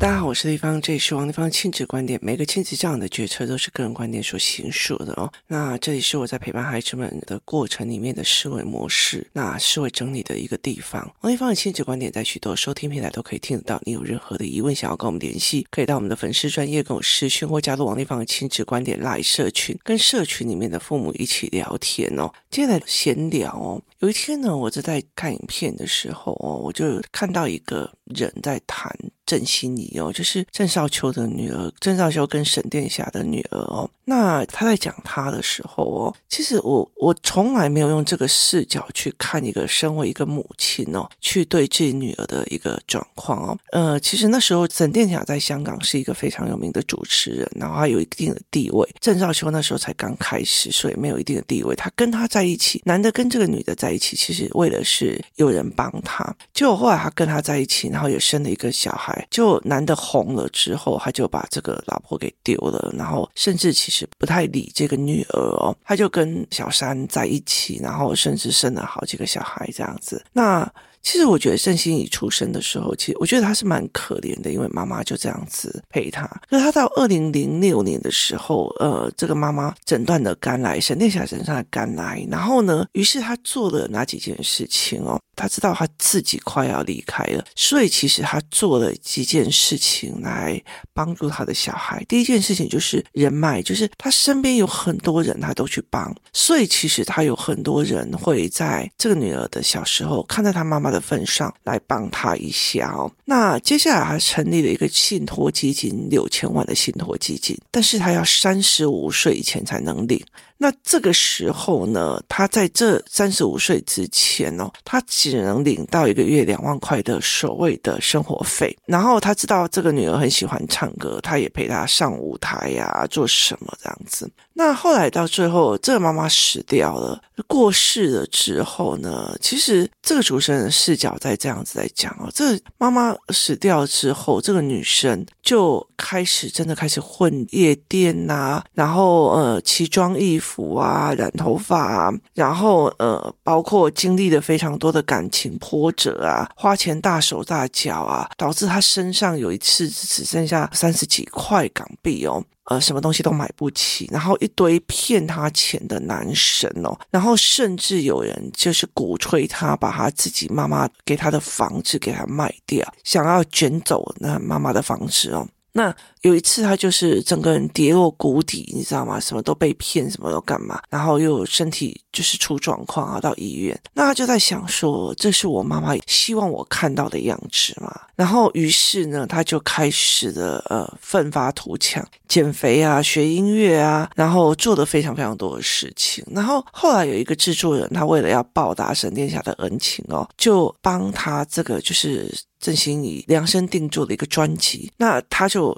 大家好，我是丽芳，这里是王丽芳亲子观点。每个亲子这样的决策都是个人观点所形塑的哦。那这里是我在陪伴孩子们的过程里面的思维模式，那思维整理的一个地方。王丽芳的亲子观点在许多收听平台都可以听得到。你有任何的疑问想要跟我们联系，可以到我们的粉丝专业跟我私讯，或加入王丽芳的亲子观点来社群，跟社群里面的父母一起聊天哦。接下来闲聊哦。有一天呢，我在看影片的时候哦，我就看到一个人在谈。郑欣宜哦，就是郑少秋的女儿，郑少秋跟沈殿霞的女儿哦。那他在讲他的时候哦，其实我我从来没有用这个视角去看一个身为一个母亲哦，去对自己女儿的一个状况哦。呃，其实那时候沈殿霞在香港是一个非常有名的主持人，然后他有一定的地位。郑少秋那时候才刚开始，所以没有一定的地位。他跟他在一起，男的跟这个女的在在一起，其实为了是有人帮他。就后来他跟他在一起，然后也生了一个小孩。就男的红了之后，他就把这个老婆给丢了，然后甚至其实不太理这个女儿哦，他就跟小三在一起，然后甚至生了好几个小孩这样子。那其实我觉得郑欣宜出生的时候，其实我觉得她是蛮可怜的，因为妈妈就这样子陪她。可是他到二零零六年的时候，呃，这个妈妈诊断了肝癌，沈殿霞身上的肝癌，然后呢，于是她做了哪几件事情哦？她知道她自己快要离开了，所以其实她做了几件事情来帮助她的小孩。第一件事情就是人脉，就是她身边有很多人，她都去帮，所以其实她有很多人会在这个女儿的小时候看到她妈妈的份上来帮他一下哦。那接下来还成立了一个信托基金，六千万的信托基金，但是他要三十五岁以前才能领。那这个时候呢，他在这三十五岁之前哦，他只能领到一个月两万块的所谓的生活费。然后他知道这个女儿很喜欢唱歌，他也陪她上舞台呀，做什么这样子。那后来到最后，这个妈妈死掉了，过世了之后呢，其实这个主持人的视角在这样子在讲哦，这妈妈死掉之后，这个女生就开始真的开始混夜店呐、啊，然后呃奇装异服服啊，染头发啊，然后呃包括经历了非常多的感情波折啊，花钱大手大脚啊，导致她身上有一次只剩下三十几块港币哦。呃，什么东西都买不起，然后一堆骗他钱的男神哦，然后甚至有人就是鼓吹他把他自己妈妈给他的房子给他卖掉，想要卷走那妈妈的房子哦。那有一次他就是整个人跌落谷底，你知道吗？什么都被骗，什么都干嘛，然后又身体就是出状况啊，到医院。那他就在想说，这是我妈妈希望我看到的样子嘛。然后于是呢，他就开始了呃奋发图强，减肥啊，学音乐啊，然后做了非常非常多的事情。然后后来有一个制作人，他为了要报答沈殿霞的恩情哦，就帮他这个就是。郑欣宜量身定做的一个专辑，那他就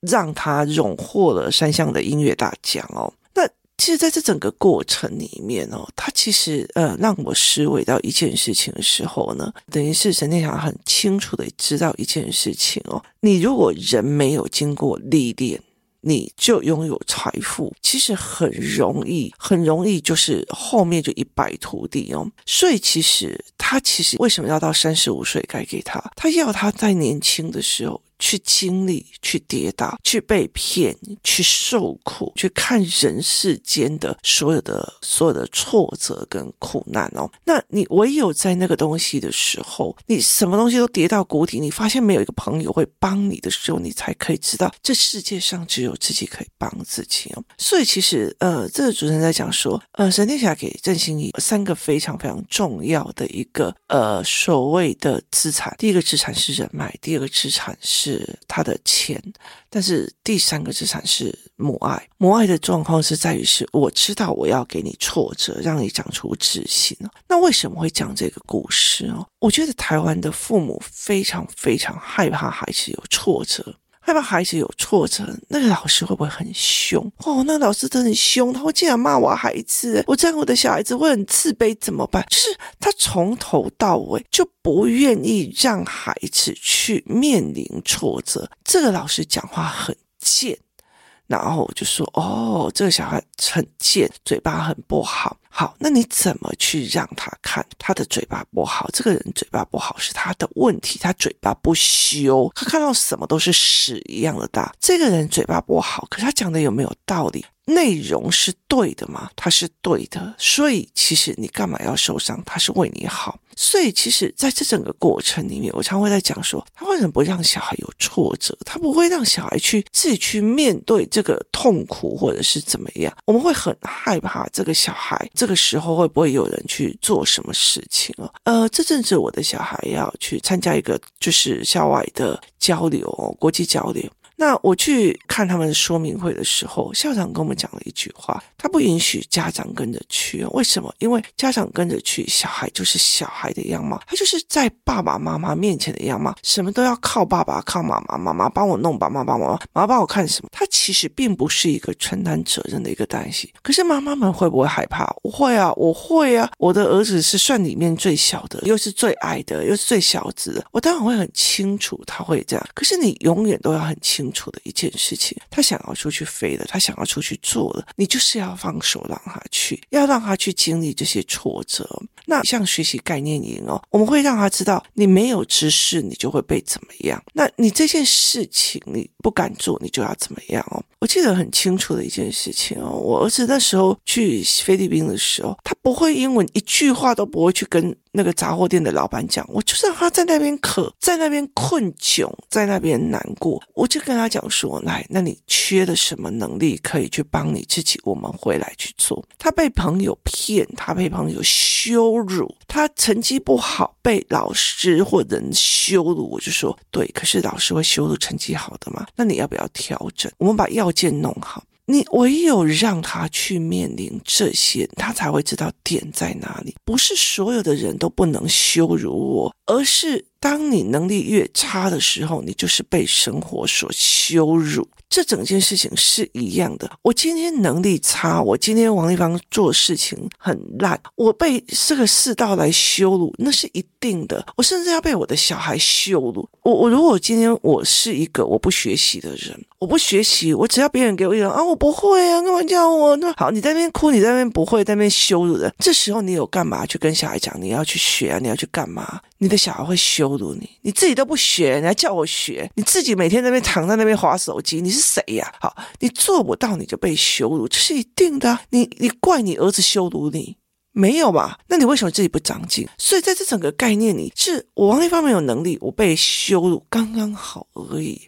让他荣获了三项的音乐大奖哦。那其实，在这整个过程里面哦，他其实呃让我思维到一件事情的时候呢，等于是陈天霞很清楚的知道一件事情哦，你如果人没有经过历练。你就拥有财富，其实很容易，很容易就是后面就一败涂地哦。所以其实他其实为什么要到三十五岁该给他？他要他在年轻的时候。去经历，去跌倒，去被骗，去受苦，去看人世间的所有的所有的挫折跟苦难哦。那你唯有在那个东西的时候，你什么东西都跌到谷底，你发现没有一个朋友会帮你的时候，你才可以知道这世界上只有自己可以帮自己哦。所以其实呃，这个主持人在讲说，呃，沈殿霞给郑欣宜三个非常非常重要的一个呃所谓的资产，第一个资产是人脉，第二个资产是。是他的钱，但是第三个资产是母爱。母爱的状况是在于是，我知道我要给你挫折，让你长出自信。那为什么会讲这个故事哦？我觉得台湾的父母非常非常害怕孩子有挫折。害怕孩子有挫折，那个老师会不会很凶？哦，那老师真的很凶，他会竟然骂我孩子，我这样我的小孩子会很自卑，怎么办？就是他从头到尾就不愿意让孩子去面临挫折。这个老师讲话很贱，然后我就说：“哦，这个小孩很贱，嘴巴很不好。”好，那你怎么去让他看他的嘴巴不好？这个人嘴巴不好是他的问题，他嘴巴不修，他看到什么都是屎一样的大。这个人嘴巴不好，可是他讲的有没有道理？内容是对的吗？他是对的，所以其实你干嘛要受伤？他是为你好，所以其实在这整个过程里面，我常会在讲说，他为什么不让小孩有挫折？他不会让小孩去自己去面对这个痛苦，或者是怎么样？我们会很害怕这个小孩这个时候会不会有人去做什么事情啊？呃，这阵子我的小孩要去参加一个就是校外的交流，哦国际交流。那我去看他们说明会的时候，校长跟我们讲了一句话，他不允许家长跟着去。为什么？因为家长跟着去，小孩就是小孩的样貌，他就是在爸爸妈妈面前的样貌，什么都要靠爸爸、靠妈妈，妈妈帮我弄，爸爸帮我，妈妈帮我看什么。他其实并不是一个承担责任的一个担心。可是妈妈们会不会害怕？我会啊，我会啊。我的儿子是算里面最小的，又是最矮的，又是最小子的，我当然会很清楚他会这样。可是你永远都要很清楚楚。的一件事情，他想要出去飞了，他想要出去做了，你就是要放手让他去，要让他去经历这些挫折。那像学习概念营哦，我们会让他知道，你没有知识，你就会被怎么样。那你这件事情你不敢做，你就要怎么样哦？我记得很清楚的一件事情哦，我儿子那时候去菲律宾的时候，他不会英文，一句话都不会去跟。那个杂货店的老板讲，我就是让他在那边渴，在那边困窘，在那边难过。我就跟他讲说，来，那你缺的什么能力可以去帮你自己？我们回来去做。他被朋友骗，他被朋友羞辱，他成绩不好，被老师或人羞辱。我就说，对，可是老师会羞辱成绩好的吗？那你要不要调整？我们把要件弄好。你唯有让他去面临这些，他才会知道点在哪里。不是所有的人都不能羞辱我，而是当你能力越差的时候，你就是被生活所羞辱。这整件事情是一样的。我今天能力差，我今天王丽芳做事情很烂，我被这个世道来羞辱，那是一定的。我甚至要被我的小孩羞辱。我我如果今天我是一个我不学习的人，我不学习，我只要别人给我一种啊，我不会啊，干嘛叫我？那好，你在那边哭，你在那边不会，在那边羞辱人。这时候你有干嘛去跟小孩讲？你要去学啊，你要去干嘛？你的小孩会羞羞辱你，你自己都不学，你还叫我学？你自己每天在那边躺在那边划手机，你是谁呀？好，你做不到，你就被羞辱，这是一定的。你你怪你儿子羞辱你没有吧？那你为什么自己不长进？所以在这整个概念里，是我王丽芳没有能力，我被羞辱刚刚好而已。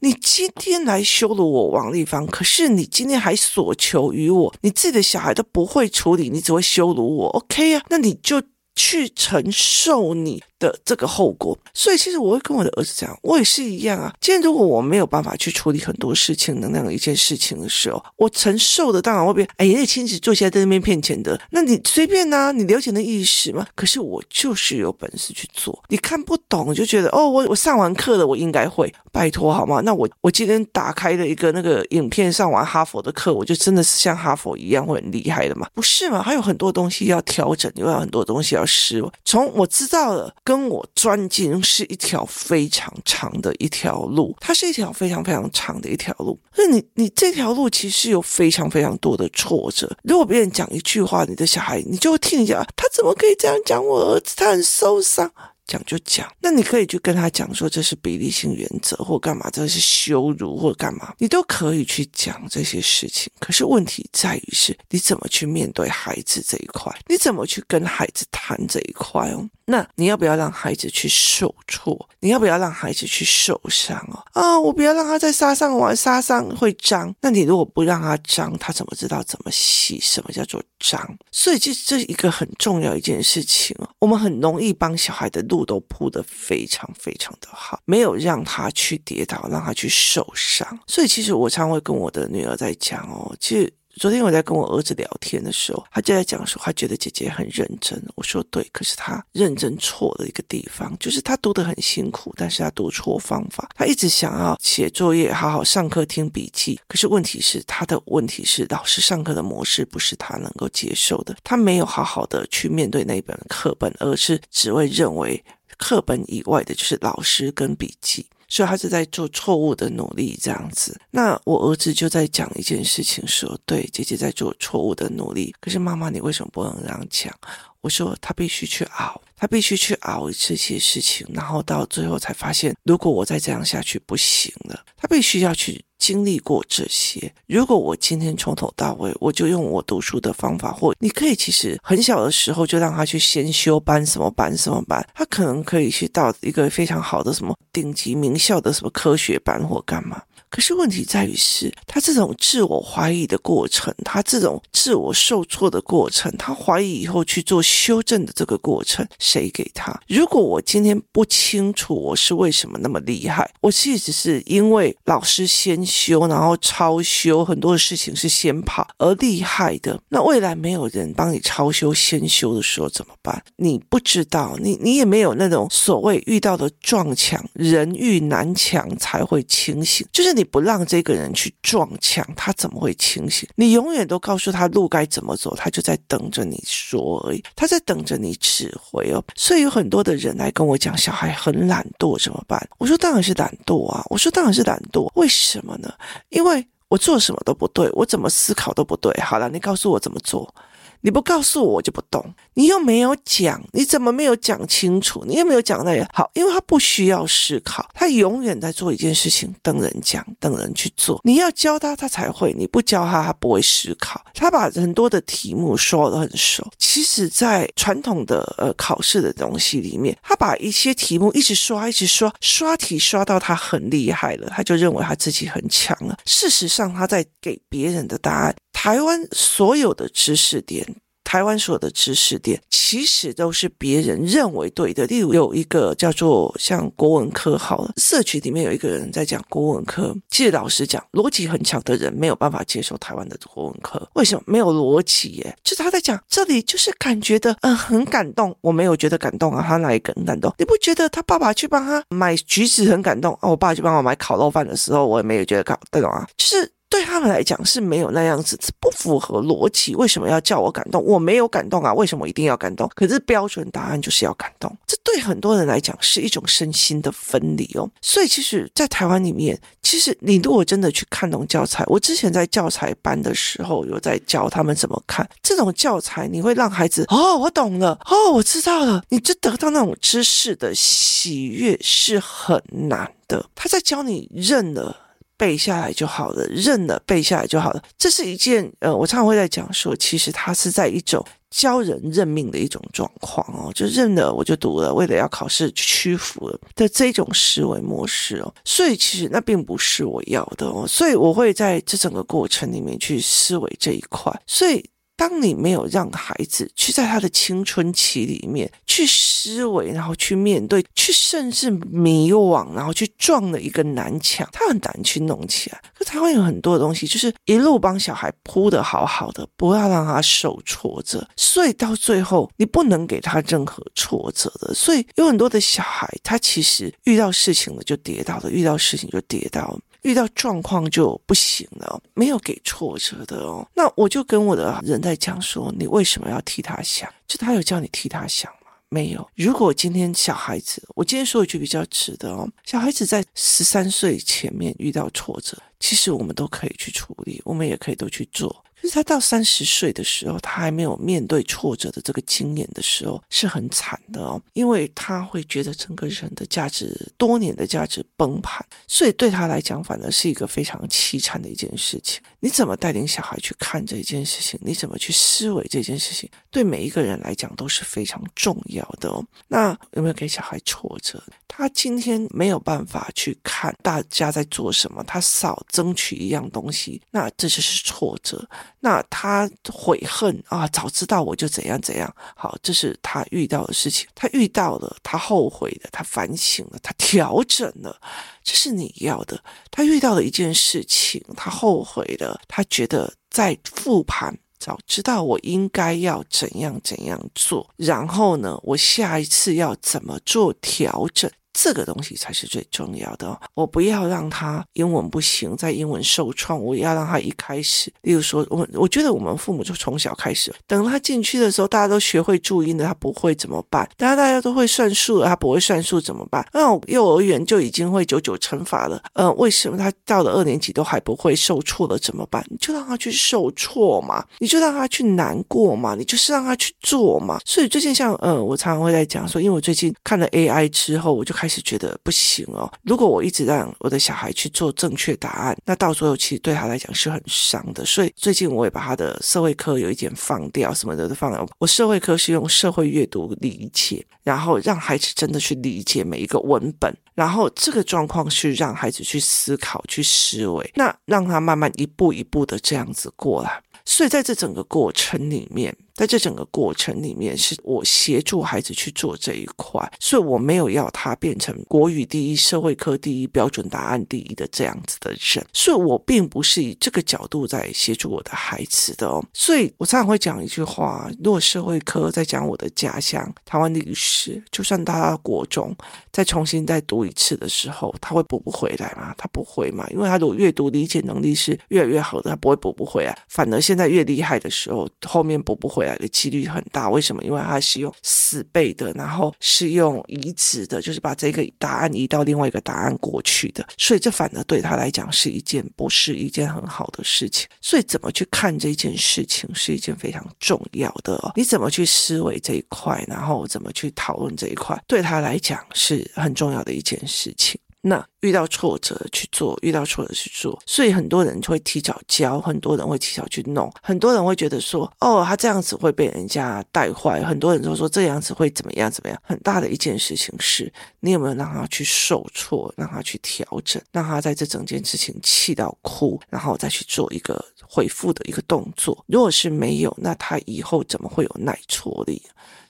你今天来羞辱我王丽芳，可是你今天还所求于我，你自己的小孩都不会处理，你只会羞辱我，OK 呀？那你就去承受你的这个后果，所以其实我会跟我的儿子讲，我也是一样啊。今天如果我没有办法去处理很多事情能量的一件事情的时候，我承受的当然会变。哎，那亲戚坐下来在那边骗钱的，那你随便呐、啊，你了解那意思吗？可是我就是有本事去做。你看不懂就觉得哦，我我上完课了，我应该会。拜托好吗？那我我今天打开了一个那个影片，上完哈佛的课，我就真的是像哈佛一样会很厉害的嘛？不是嘛？还有很多东西要调整，又有很多东西要试。从我知道了。跟我专精是一条非常长的一条路，它是一条非常非常长的一条路。那你你这条路其实有非常非常多的挫折。如果别人讲一句话，你的小孩你就会听一下，他怎么可以这样讲我儿子？他很受伤。讲就讲，那你可以去跟他讲说，这是比例性原则，或干嘛，这是羞辱，或干嘛，你都可以去讲这些事情。可是问题在于是，你怎么去面对孩子这一块？你怎么去跟孩子谈这一块哦？那你要不要让孩子去受挫？你要不要让孩子去受伤哦？啊，我不要让他在沙上玩，沙上会脏。那你如果不让他脏，他怎么知道怎么洗？什么叫做脏？所以这这一个很重要一件事情哦。我们很容易帮小孩的路都铺得非常非常的好，没有让他去跌倒，让他去受伤。所以其实我常会跟我的女儿在讲哦，其实。昨天我在跟我儿子聊天的时候，他就在讲说，他觉得姐姐很认真。我说对，可是他认真错了一个地方，就是他读得很辛苦，但是他读错方法。他一直想要写作业，好好上课听笔记，可是问题是他的问题是老师上课的模式不是他能够接受的。他没有好好的去面对那本课本，而是只会认为课本以外的就是老师跟笔记。所以他是在做错误的努力这样子。那我儿子就在讲一件事情，说：“对，姐姐在做错误的努力，可是妈妈，你为什么不能这样讲？”我说：“他必须去熬，他必须去熬这些事情，然后到最后才发现，如果我再这样下去不行了，他必须要去。”经历过这些，如果我今天从头到尾，我就用我读书的方法，或你可以其实很小的时候就让他去先修班什么班什么班，他可能可以去到一个非常好的什么顶级名校的什么科学班或干嘛。可是问题在于是，他这种自我怀疑的过程，他这种自我受挫的过程，他怀疑以后去做修正的这个过程，谁给他？如果我今天不清楚我是为什么那么厉害，我其实是因为老师先修，然后超修，很多的事情是先跑而厉害的。那未来没有人帮你超修先修的时候怎么办？你不知道，你你也没有那种所谓遇到的撞墙，人遇南墙才会清醒，就是你。你不让这个人去撞墙，他怎么会清醒？你永远都告诉他路该怎么走，他就在等着你说而已，他在等着你指挥哦。所以有很多的人来跟我讲，小孩很懒惰怎么办？我说当然是懒惰啊，我说当然是懒惰，为什么呢？因为我做什么都不对，我怎么思考都不对。好了，你告诉我怎么做。你不告诉我，我就不懂。你又没有讲，你怎么没有讲清楚？你又没有讲那个好，因为他不需要思考，他永远在做一件事情，等人讲，等人去做。你要教他，他才会；你不教他，他不会思考。他把很多的题目说得很熟。其实，在传统的呃考试的东西里面，他把一些题目一直刷，一直刷，刷题刷到他很厉害了，他就认为他自己很强了。事实上，他在给别人的答案。台湾所有的知识点。台湾所有的知识点其实都是别人认为对的。例如有一个叫做像国文科好了，社区里面有一个人在讲国文科。其实老实讲，逻辑很强的人没有办法接受台湾的国文科。为什么？没有逻辑耶？就是他在讲这里，就是感觉的，嗯，很感动。我没有觉得感动啊，他哪里很感动？你不觉得他爸爸去帮他买橘子很感动啊？我爸去帮我买烤肉饭的时候，我也没有觉得感动啊，就是。对他们来讲是没有那样子，不符合逻辑。为什么要叫我感动？我没有感动啊！为什么一定要感动？可是标准答案就是要感动。这对很多人来讲是一种身心的分离哦。所以其实，在台湾里面，其实你如果真的去看懂教材，我之前在教材班的时候有在教他们怎么看这种教材，你会让孩子哦，我懂了，哦，我知道了，你就得到那种知识的喜悦是很难的。他在教你认了。背下来就好了，认了背下来就好了。这是一件呃，我常常会在讲说，其实它是在一种教人认命的一种状况哦，就认了我就读了，为了要考试屈服了的这种思维模式哦。所以其实那并不是我要的哦，所以我会在这整个过程里面去思维这一块，所以。当你没有让孩子去在他的青春期里面去思维，然后去面对，去甚至迷惘，然后去撞了一个南墙，他很难去弄起来。可台湾有很多的东西，就是一路帮小孩铺的好好的，不要让他受挫折。所以到最后，你不能给他任何挫折的。所以有很多的小孩，他其实遇到事情了就跌倒了，遇到事情就跌倒了。遇到状况就不行了，没有给挫折的哦。那我就跟我的人在讲说，你为什么要替他想？就他有叫你替他想吗？没有。如果今天小孩子，我今天说一句比较直的哦，小孩子在十三岁前面遇到挫折，其实我们都可以去处理，我们也可以都去做。就是他到三十岁的时候，他还没有面对挫折的这个经验的时候，是很惨的哦，因为他会觉得整个人的价值多年的价值崩盘，所以对他来讲，反而是一个非常凄惨的一件事情。你怎么带领小孩去看这件事情？你怎么去思维这件事情？对每一个人来讲都是非常重要的哦。那有没有给小孩挫折？他今天没有办法去看大家在做什么，他少争取一样东西，那这就是挫折。那他悔恨啊，早知道我就怎样怎样。好，这是他遇到的事情，他遇到了，他后悔的，他反省了，他调整了，这是你要的。他遇到了一件事情，他后悔了，他觉得在复盘，早知道我应该要怎样怎样做，然后呢，我下一次要怎么做调整。这个东西才是最重要的。我不要让他英文不行，在英文受创，我要让他一开始，例如说，我我觉得我们父母就从小开始，等他进去的时候，大家都学会注音了，他不会怎么办？大家大家都会算数了，他不会算数怎么办？那幼儿园就已经会九九乘法了，呃，为什么他到了二年级都还不会受挫了？怎么办？你就让他去受挫嘛，你就让他去难过嘛，你就是让他去做嘛。所以最近像呃，我常常会在讲说，因为我最近看了 AI 之后，我就开始觉得不行哦。如果我一直让我的小孩去做正确答案，那到时候其实对他来讲是很伤的。所以最近我也把他的社会科有一点放掉，什么的都放掉。我社会科是用社会阅读理解，然后让孩子真的去理解每一个文本，然后这个状况是让孩子去思考、去思维，那让他慢慢一步一步的这样子过来。所以在这整个过程里面。在这整个过程里面，是我协助孩子去做这一块，所以我没有要他变成国语第一、社会科第一、标准答案第一的这样子的人，所以我并不是以这个角度在协助我的孩子的哦。所以我常常会讲一句话：如果社会科在讲我的家乡台湾历史，就算他到国中再重新再读一次的时候，他会补不回来吗？他不会嘛，因为他的阅读理解能力是越来越好的，他不会补不回来。反而现在越厉害的时候，后面补不回回来。的几率很大，为什么？因为它是用死背的，然后是用移植的，就是把这个答案移到另外一个答案过去的，所以这反而对他来讲是一件不是一件很好的事情。所以怎么去看这件事情是一件非常重要的哦。你怎么去思维这一块，然后怎么去讨论这一块，对他来讲是很重要的一件事情。那。遇到挫折去做，遇到挫折去做，所以很多人会提早教，很多人会提早去弄，很多人会觉得说，哦，他这样子会被人家带坏，很多人都说这样子会怎么样怎么样。很大的一件事情是，你有没有让他去受挫，让他去调整，让他在这整件事情气到哭，然后再去做一个回复的一个动作。如果是没有，那他以后怎么会有耐挫力？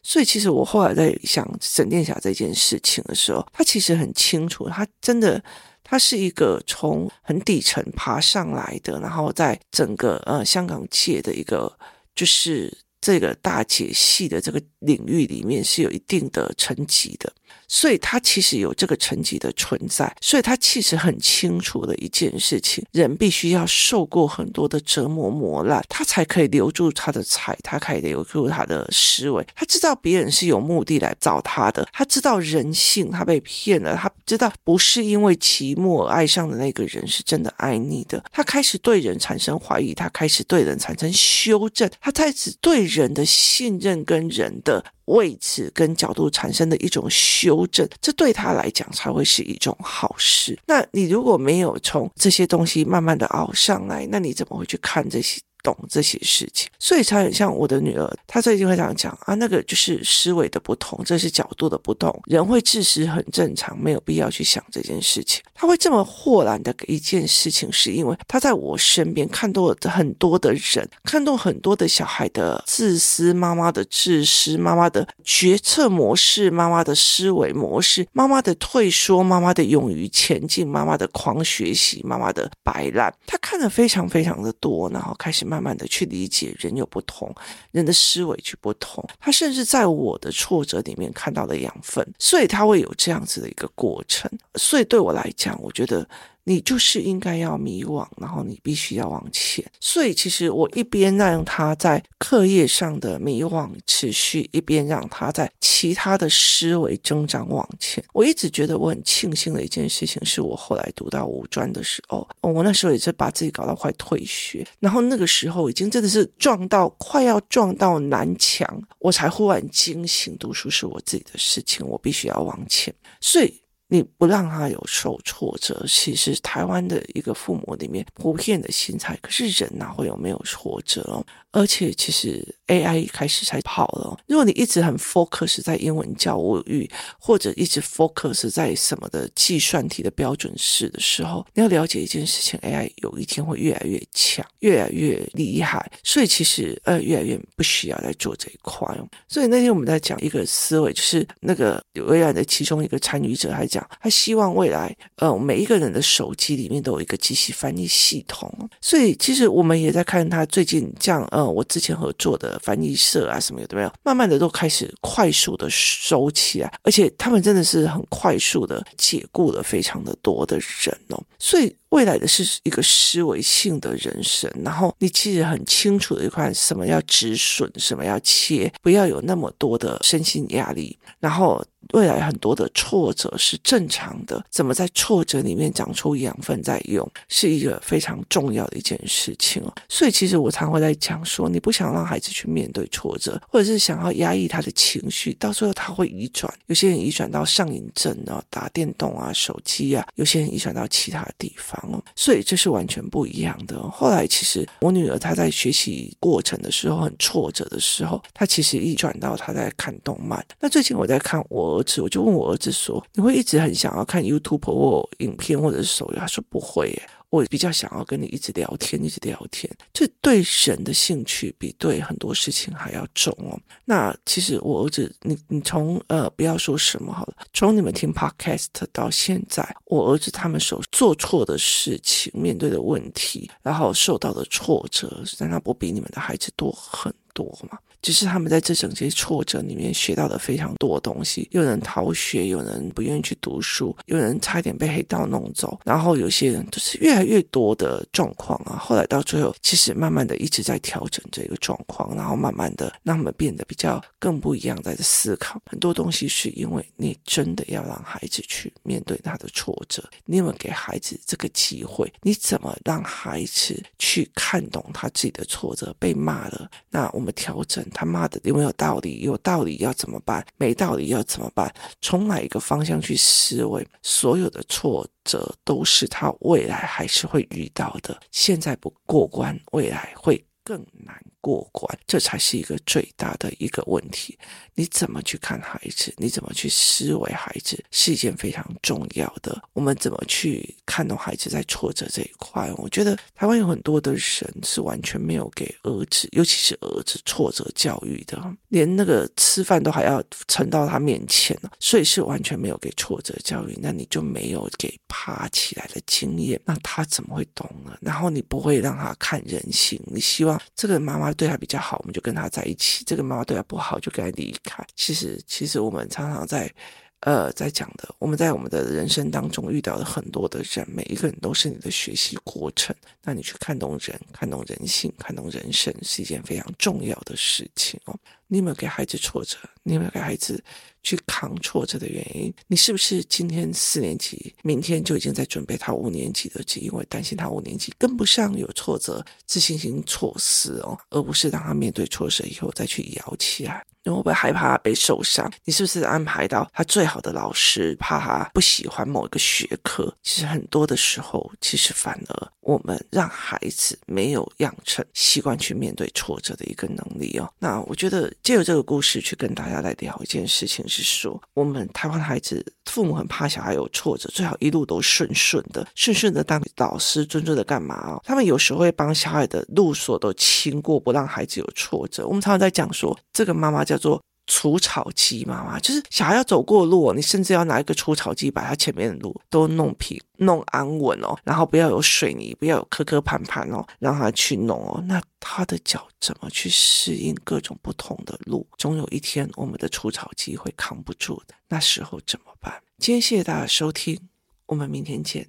所以其实我后来在想沈殿霞这件事情的时候，他其实很清楚，他真的。他是一个从很底层爬上来的，然后在整个呃香港界的一个就是这个大姐系的这个领域里面是有一定的层级的。所以他其实有这个层级的存在，所以他其实很清楚的一件事情：人必须要受过很多的折磨磨难，他才可以留住他的财，他可以留住他的思维。他知道别人是有目的来找他的，他知道人性，他被骗了，他知道不是因为寂寞而爱上的那个人是真的爱你的。他开始对人产生怀疑，他开始对人产生修正，他开始对人的信任跟人的。位置跟角度产生的一种修正，这对他来讲才会是一种好事。那你如果没有从这些东西慢慢的熬上来，那你怎么会去看这些？懂这些事情，所以才很像我的女儿，她最近会这样讲啊，那个就是思维的不同，这是角度的不同，人会自私很正常，没有必要去想这件事情。她会这么豁然的一件事情，是因为她在我身边看到了很多的人，看到很多的小孩的自私，妈妈的自私，妈妈的决策模式，妈妈的思维模式，妈妈的退缩，妈妈的勇于前进，妈妈的狂学习，妈妈的摆烂，她看得非常非常的多，然后开始。慢慢的去理解人有不同，人的思维去不同，他甚至在我的挫折里面看到了养分，所以他会有这样子的一个过程。所以对我来讲，我觉得。你就是应该要迷惘，然后你必须要往前。所以，其实我一边让他在课业上的迷惘持续，一边让他在其他的思维增长往前。我一直觉得我很庆幸的一件事情，是我后来读到五专的时候，我那时候也是把自己搞到快退学，然后那个时候已经真的是撞到快要撞到南墙，我才忽然惊醒，读书是我自己的事情，我必须要往前。所以。你不让他有受挫折，其实台湾的一个父母里面普遍的心态。可是人哪会有没有挫折？而且其实 AI 开始才跑了。如果你一直很 focus 在英文教育，或者一直 focus 在什么的计算题的标准式的时候，你要了解一件事情：AI 有一天会越来越强，越来越厉害。所以其实呃，越来越不需要来做这一块哦。所以那天我们在讲一个思维，就是那个微软的其中一个参与者还讲。他希望未来，呃，每一个人的手机里面都有一个机器翻译系统。所以，其实我们也在看他最近这样，呃，我之前合作的翻译社啊什么有的没有，慢慢的都开始快速的收起来，而且他们真的是很快速的解雇了非常的多的人哦，所以。未来的是一个思维性的人生，然后你其实很清楚的一块，什么要止损，什么要切，不要有那么多的身心压力，然后。未来很多的挫折是正常的，怎么在挫折里面长出养分再用，是一个非常重要的一件事情哦。所以其实我常会在讲说，你不想让孩子去面对挫折，或者是想要压抑他的情绪，到最后他会移转。有些人移转到上瘾症啊，打电动啊，手机啊；有些人移转到其他地方所以这是完全不一样的。后来其实我女儿她在学习过程的时候很挫折的时候，她其实一转到她在看动漫。那最近我在看我。儿子，我就问我儿子说：“你会一直很想要看 YouTube 或影片或者是手游？”他说：“不会耶，我比较想要跟你一直聊天，一直聊天。这对神的兴趣比对很多事情还要重哦。那其实我儿子，你你从呃不要说什么好了，从你们听 Podcast 到现在，我儿子他们所做错的事情、面对的问题，然后受到的挫折，难道不比你们的孩子多很多吗？”只是他们在这整些挫折里面学到了非常多东西，有人逃学，有人不愿意去读书，有人差点被黑道弄走，然后有些人就是越来越多的状况啊。后来到最后，其实慢慢的一直在调整这个状况，然后慢慢的让他们变得比较更不一样，在思考很多东西，是因为你真的要让孩子去面对他的挫折，你有没有给孩子这个机会？你怎么让孩子去看懂他自己的挫折？被骂了，那我们调整。他妈的有没有道理？有道理要怎么办？没道理要怎么办？从哪一个方向去思维？所有的挫折都是他未来还是会遇到的。现在不过关，未来会更难。过关，这才是一个最大的一个问题。你怎么去看孩子？你怎么去思维孩子，是一件非常重要的。我们怎么去看懂孩子在挫折这一块？我觉得台湾有很多的人是完全没有给儿子，尤其是儿子挫折教育的，连那个吃饭都还要盛到他面前，所以是完全没有给挫折教育。那你就没有给爬起来的经验，那他怎么会懂呢？然后你不会让他看人性，你希望这个妈妈。对他比较好，我们就跟他在一起。这个妈妈对他不好，就跟他离开。其实，其实我们常常在，呃，在讲的，我们在我们的人生当中遇到的很多的人，每一个人都是你的学习过程。那你去看懂人，看懂人性，看懂人生，是一件非常重要的事情哦。你有没有给孩子挫折？你有没有给孩子去扛挫折的原因？你是不是今天四年级，明天就已经在准备他五年级的？只因为担心他五年级跟不上，有挫折，自信心错失哦，而不是让他面对挫折以后再去摇起来。你会不会害怕他被受伤？你是不是安排到他最好的老师，怕他不喜欢某一个学科？其实很多的时候，其实反而我们让孩子没有养成习惯去面对挫折的一个能力哦。那我觉得。借由这个故事去跟大家来聊一件事情，是说我们台湾孩子父母很怕小孩有挫折，最好一路都顺顺的，顺顺的当老师，顺顺的干嘛哦？他们有时候会帮小孩的路所都清过，不让孩子有挫折。我们常常在讲说，这个妈妈叫做。除草机妈妈就是小孩要走过路，你甚至要拿一个除草机把他前面的路都弄平、弄安稳哦，然后不要有水泥，不要有磕磕绊绊哦，让他去弄哦。那他的脚怎么去适应各种不同的路？总有一天我们的除草机会扛不住的，那时候怎么办？今天谢谢大家收听，我们明天见。